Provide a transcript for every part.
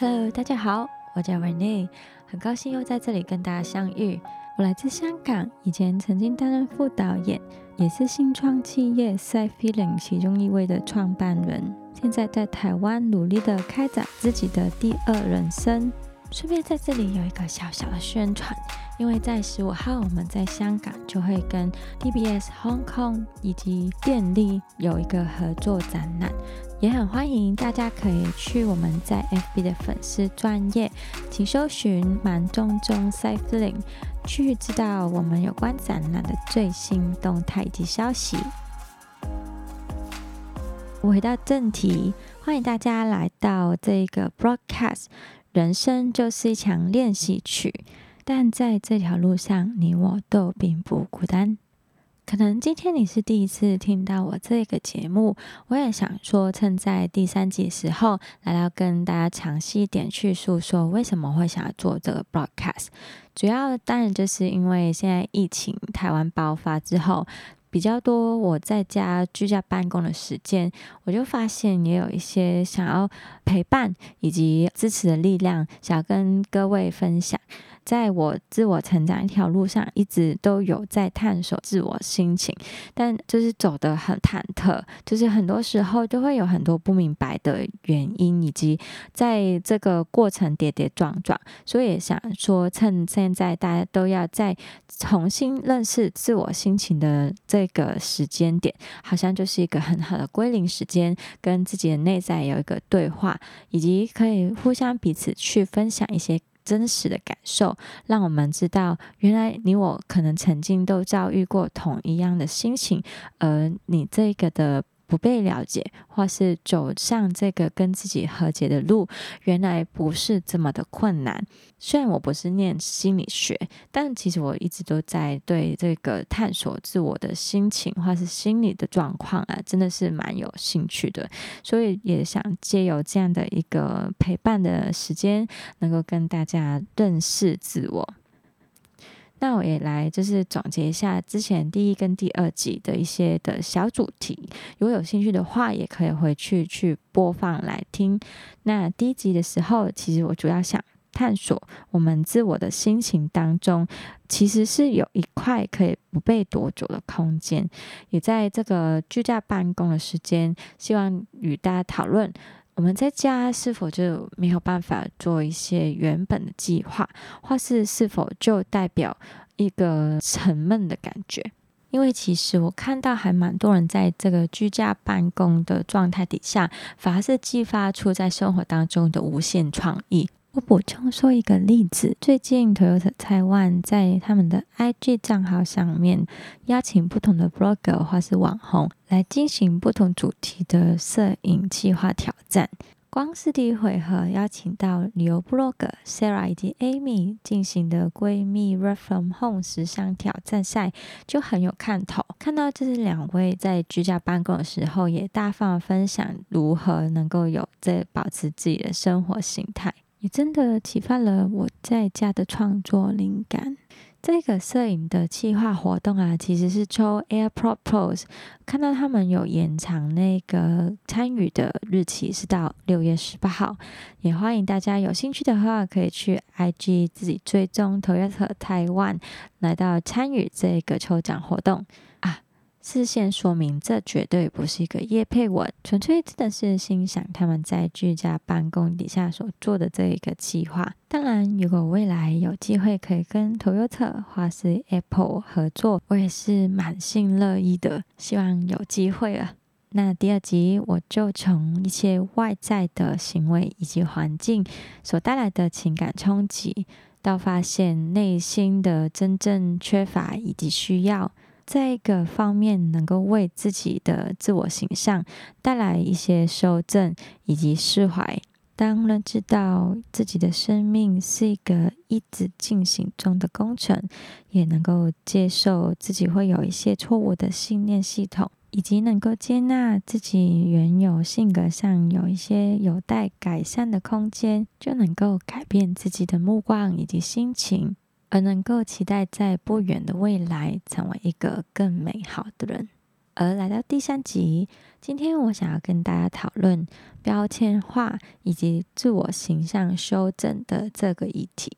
Hello，大家好，我叫 Rene，很高兴又在这里跟大家相遇。我来自香港，以前曾经担任副导演，也是新创企业 Side Feeling 其中一位的创办人。现在在台湾努力的开展自己的第二人生。顺便在这里有一个小小的宣传，因为在十五号我们在香港就会跟 DBS Hong Kong 以及电力有一个合作展览，也很欢迎大家可以去我们在 FB 的粉丝专业，请搜寻满中中 Cycling，去知道我们有关展览的最新动态及消息。我回到正题，欢迎大家来到这个 broadcast。人生就是一场练习曲，但在这条路上，你我都并不孤单。可能今天你是第一次听到我这个节目，我也想说，趁在第三集时候，来到跟大家详细一点去诉说为什么会想要做这个 broadcast。主要当然就是因为现在疫情台湾爆发之后。比较多我在家居家办公的时间，我就发现也有一些想要陪伴以及支持的力量，想要跟各位分享。在我自我成长一条路上，一直都有在探索自我心情，但就是走得很忐忑，就是很多时候就会有很多不明白的原因，以及在这个过程跌跌撞撞。所以想说，趁现在大家都要在重新认识自我心情的这个时间点，好像就是一个很好的归零时间，跟自己的内在有一个对话，以及可以互相彼此去分享一些。真实的感受，让我们知道，原来你我可能曾经都遭遇过同一样的心情，而你这个的。不被了解，或是走上这个跟自己和解的路，原来不是这么的困难。虽然我不是念心理学，但其实我一直都在对这个探索自我的心情或是心理的状况啊，真的是蛮有兴趣的。所以也想借由这样的一个陪伴的时间，能够跟大家认识自我。那我也来就是总结一下之前第一跟第二集的一些的小主题，如果有兴趣的话，也可以回去去播放来听。那第一集的时候，其实我主要想探索我们自我的心情当中，其实是有一块可以不被夺走的空间，也在这个居家办公的时间，希望与大家讨论。我们在家是否就没有办法做一些原本的计划，或是是否就代表一个沉闷的感觉？因为其实我看到还蛮多人在这个居家办公的状态底下，反而是激发出在生活当中的无限创意。我补充说一个例子，最近 Toyota Taiwan 在他们的 IG 账号上面邀请不同的 blogger 或是网红来进行不同主题的摄影计划挑战。光是第一回合邀请到旅游 blogger Sarah 以及 Amy 进行的闺蜜 Run From Home 时尚挑战赛就很有看头。看到这是两位在居家办公的时候，也大方分享如何能够有这保持自己的生活形态。也真的启发了我在家的创作灵感。这个摄影的企划活动啊，其实是抽 AirPod Pros，看到他们有延长那个参与的日期是到六月十八号，也欢迎大家有兴趣的话，可以去 IG 自己追踪 Toyota Taiwan 来到参与这个抽奖活动啊。事先说明，这绝对不是一个叶配文，纯粹真的是欣赏他们在居家办公底下所做的这一个计划。当然，如果未来有机会可以跟 Toyota 或是 Apple 合作，我也是满心乐意的。希望有机会了。那第二集我就从一些外在的行为以及环境所带来的情感冲击，到发现内心的真正缺乏以及需要。在一个方面，能够为自己的自我形象带来一些修正以及释怀。当认知到自己的生命是一个一直进行中的工程，也能够接受自己会有一些错误的信念系统，以及能够接纳自己原有性格上有一些有待改善的空间，就能够改变自己的目光以及心情。而能够期待在不远的未来成为一个更美好的人。而来到第三集，今天我想要跟大家讨论标签化以及自我形象修正的这个议题。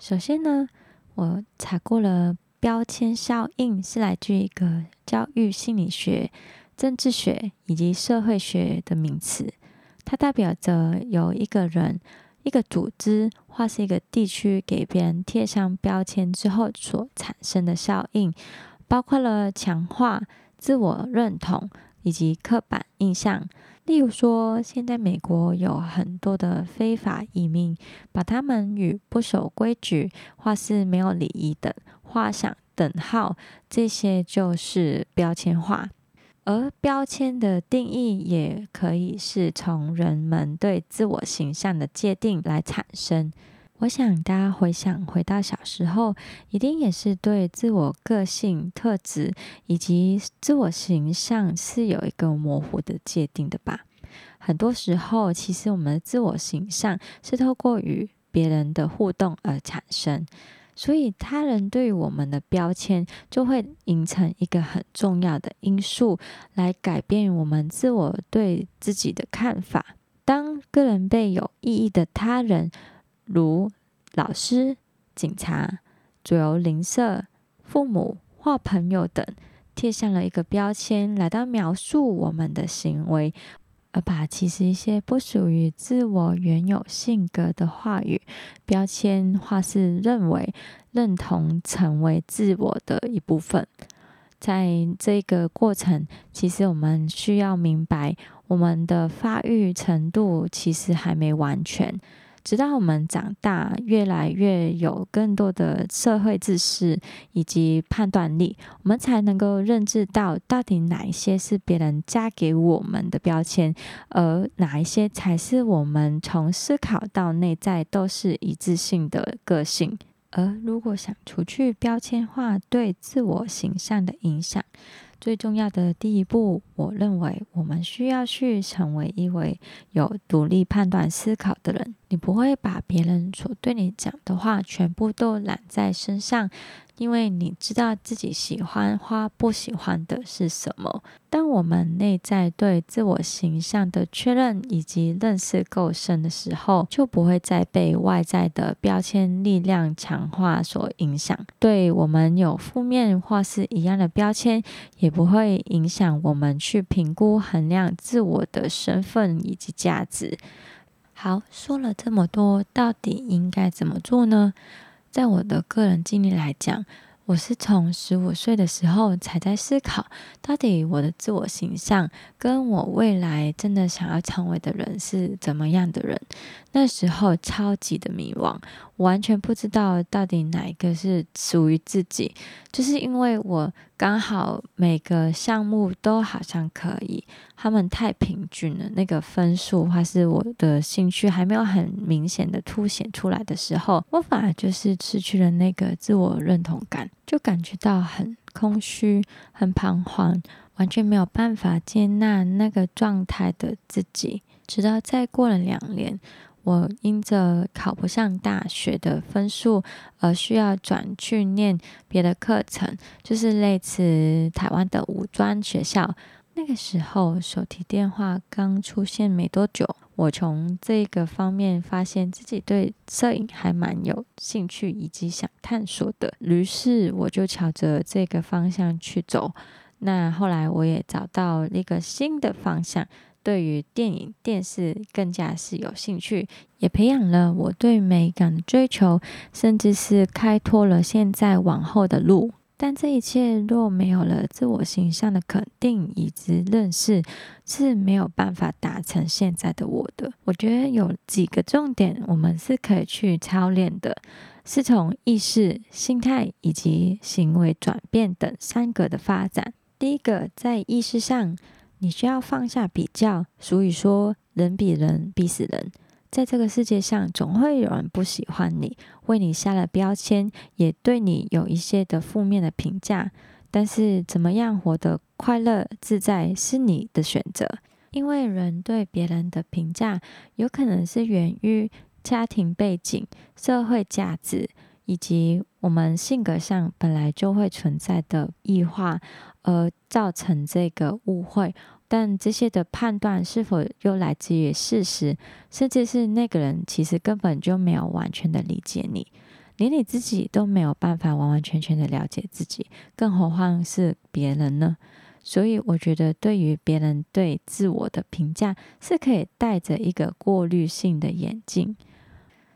首先呢，我查过了标签效应是来自一个教育心理学、政治学以及社会学的名词，它代表着有一个人、一个组织或是一个地区给别人贴上标签之后所产生的效应，包括了强化。自我认同以及刻板印象，例如说，现在美国有很多的非法移民，把他们与不守规矩或是没有礼仪等画上等号，这些就是标签化。而标签的定义也可以是从人们对自我形象的界定来产生。我想大家回想回到小时候，一定也是对自我个性特质以及自我形象是有一个模糊的界定的吧？很多时候，其实我们的自我形象是透过与别人的互动而产生，所以他人对我们的标签就会形成一个很重要的因素，来改变我们自我对自己的看法。当个人被有意义的他人如老师、警察、左右邻舍、父母或朋友等，贴上了一个标签，来到描述我们的行为，而把其实一些不属于自我原有性格的话语、标签，化是认为、认同成为自我的一部分。在这个过程，其实我们需要明白，我们的发育程度其实还没完全。直到我们长大，越来越有更多的社会知识以及判断力，我们才能够认知到到底哪一些是别人加给我们的标签，而哪一些才是我们从思考到内在都是一致性的个性。而如果想除去标签化对自我形象的影响，最重要的第一步，我认为我们需要去成为一位有独立判断思考的人。你不会把别人所对你讲的话全部都揽在身上。因为你知道自己喜欢或不喜欢的是什么。当我们内在对自我形象的确认以及认识够深的时候，就不会再被外在的标签力量强化所影响。对我们有负面或是一样的标签，也不会影响我们去评估衡量自我的身份以及价值。好，说了这么多，到底应该怎么做呢？在我的个人经历来讲，我是从十五岁的时候才在思考，到底我的自我形象跟我未来真的想要成为的人是怎么样的人。那时候超级的迷惘，完全不知道到底哪一个是属于自己。就是因为我刚好每个项目都好像可以，他们太平均了，那个分数或是我的兴趣还没有很明显的凸显出来的时候，我反而就是失去了那个自我认同感，就感觉到很空虚、很彷徨，完全没有办法接纳那个状态的自己。直到再过了两年。我因着考不上大学的分数，而需要转去念别的课程，就是类似台湾的五专学校。那个时候，手提电话刚出现没多久，我从这个方面发现自己对摄影还蛮有兴趣，以及想探索的。于是，我就朝着这个方向去走。那后来，我也找到一个新的方向。对于电影、电视更加是有兴趣，也培养了我对美感的追求，甚至是开拓了现在往后的路。但这一切若没有了自我形象的肯定以及认识，是没有办法达成现在的我的。我觉得有几个重点，我们是可以去操练的，是从意识、心态以及行为转变等三个的发展。第一个，在意识上。你需要放下比较，所以说人比人逼死人。在这个世界上，总会有人不喜欢你，为你下了标签，也对你有一些的负面的评价。但是，怎么样活得快乐自在是你的选择，因为人对别人的评价，有可能是源于家庭背景、社会价值。以及我们性格上本来就会存在的异化，而造成这个误会。但这些的判断是否又来自于事实，甚至是那个人其实根本就没有完全的理解你，连你自己都没有办法完完全全的了解自己，更何况是别人呢？所以，我觉得对于别人对自我的评价，是可以带着一个过滤性的眼镜。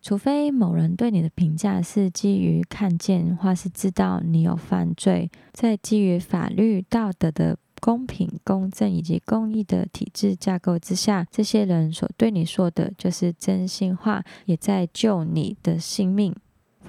除非某人对你的评价是基于看见或是知道你有犯罪，在基于法律、道德的公平、公正以及公义的体制架构之下，这些人所对你说的就是真心话，也在救你的性命。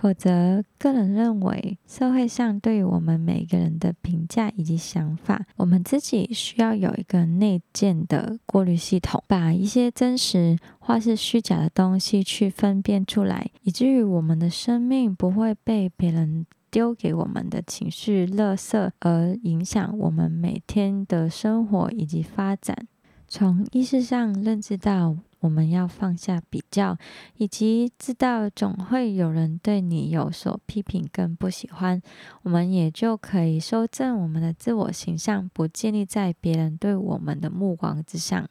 否则，个人认为，社会上对于我们每个人的评价以及想法，我们自己需要有一个内建的过滤系统，把一些真实或是虚假的东西去分辨出来，以至于我们的生命不会被别人丢给我们的情绪垃圾而影响我们每天的生活以及发展。从意识上认知到。我们要放下比较，以及知道总会有人对你有所批评跟不喜欢，我们也就可以修正我们的自我形象，不建立在别人对我们的目光之上。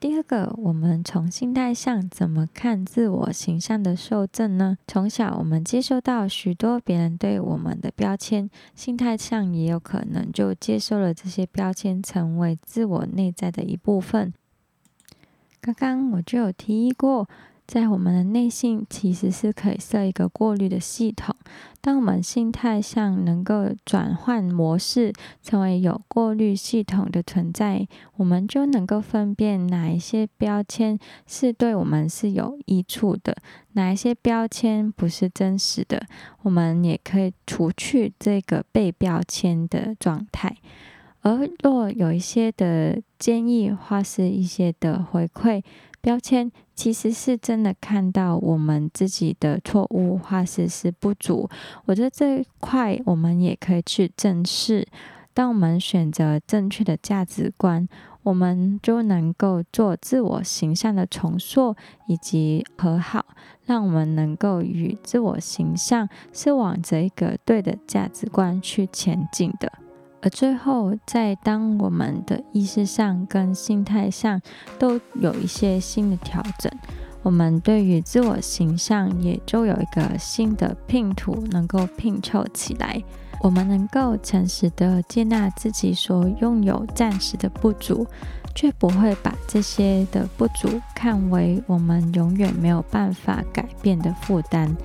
第二个，我们从心态上怎么看自我形象的受赠呢？从小我们接收到许多别人对我们的标签，心态上也有可能就接受了这些标签，成为自我内在的一部分。刚刚我就有提议过，在我们的内心其实是可以设一个过滤的系统。当我们心态上能够转换模式，成为有过滤系统的存在，我们就能够分辨哪一些标签是对我们是有益处的，哪一些标签不是真实的。我们也可以除去这个被标签的状态。而若有一些的建议或是一些的回馈标签，其实是真的看到我们自己的错误或是是不足。我觉得这一块我们也可以去正视。当我们选择正确的价值观，我们就能够做自我形象的重塑以及和好，让我们能够与自我形象是往着一个对的价值观去前进的。而最后，在当我们的意识上跟心态上都有一些新的调整，我们对于自我形象也就有一个新的拼图能够拼凑起来。我们能够诚实的接纳自己所拥有暂时的不足，却不会把这些的不足看为我们永远没有办法改变的负担。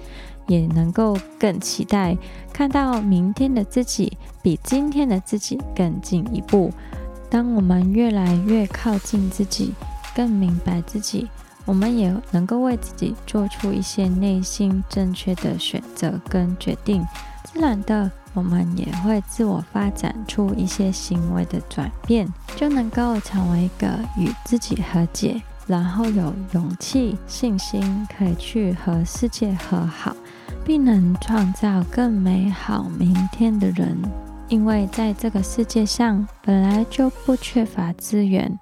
也能够更期待看到明天的自己比今天的自己更进一步。当我们越来越靠近自己，更明白自己，我们也能够为自己做出一些内心正确的选择跟决定。自然的，我们也会自我发展出一些行为的转变，就能够成为一个与自己和解，然后有勇气、信心，可以去和世界和好。并能创造更美好明天的人，因为在这个世界上本来就不缺乏资源，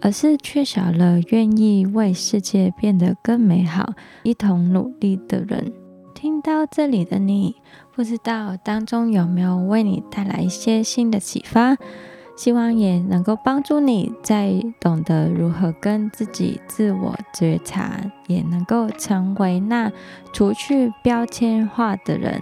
而是缺少了愿意为世界变得更美好、一同努力的人。听到这里的你，不知道当中有没有为你带来一些新的启发？希望也能够帮助你在懂得如何跟自己自我觉察，也能够成为那除去标签化的人，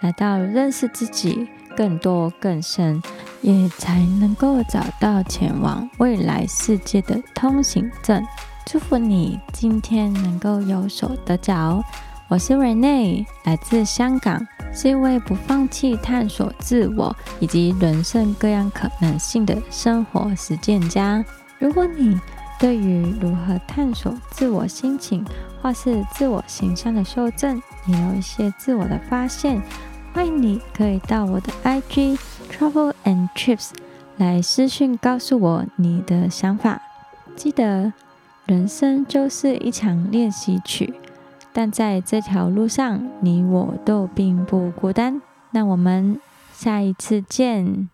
来到认识自己更多更深，也才能够找到前往未来世界的通行证。祝福你今天能够有所得着。我是 Rene，来自香港，是一位不放弃探索自我以及人生各样可能性的生活实践家。如果你对于如何探索自我心情或是自我形象的修正，也有一些自我的发现，欢迎你可以到我的 IG Travel and Trips 来私讯告诉我你的想法。记得，人生就是一场练习曲。但在这条路上，你我都并不孤单。那我们下一次见。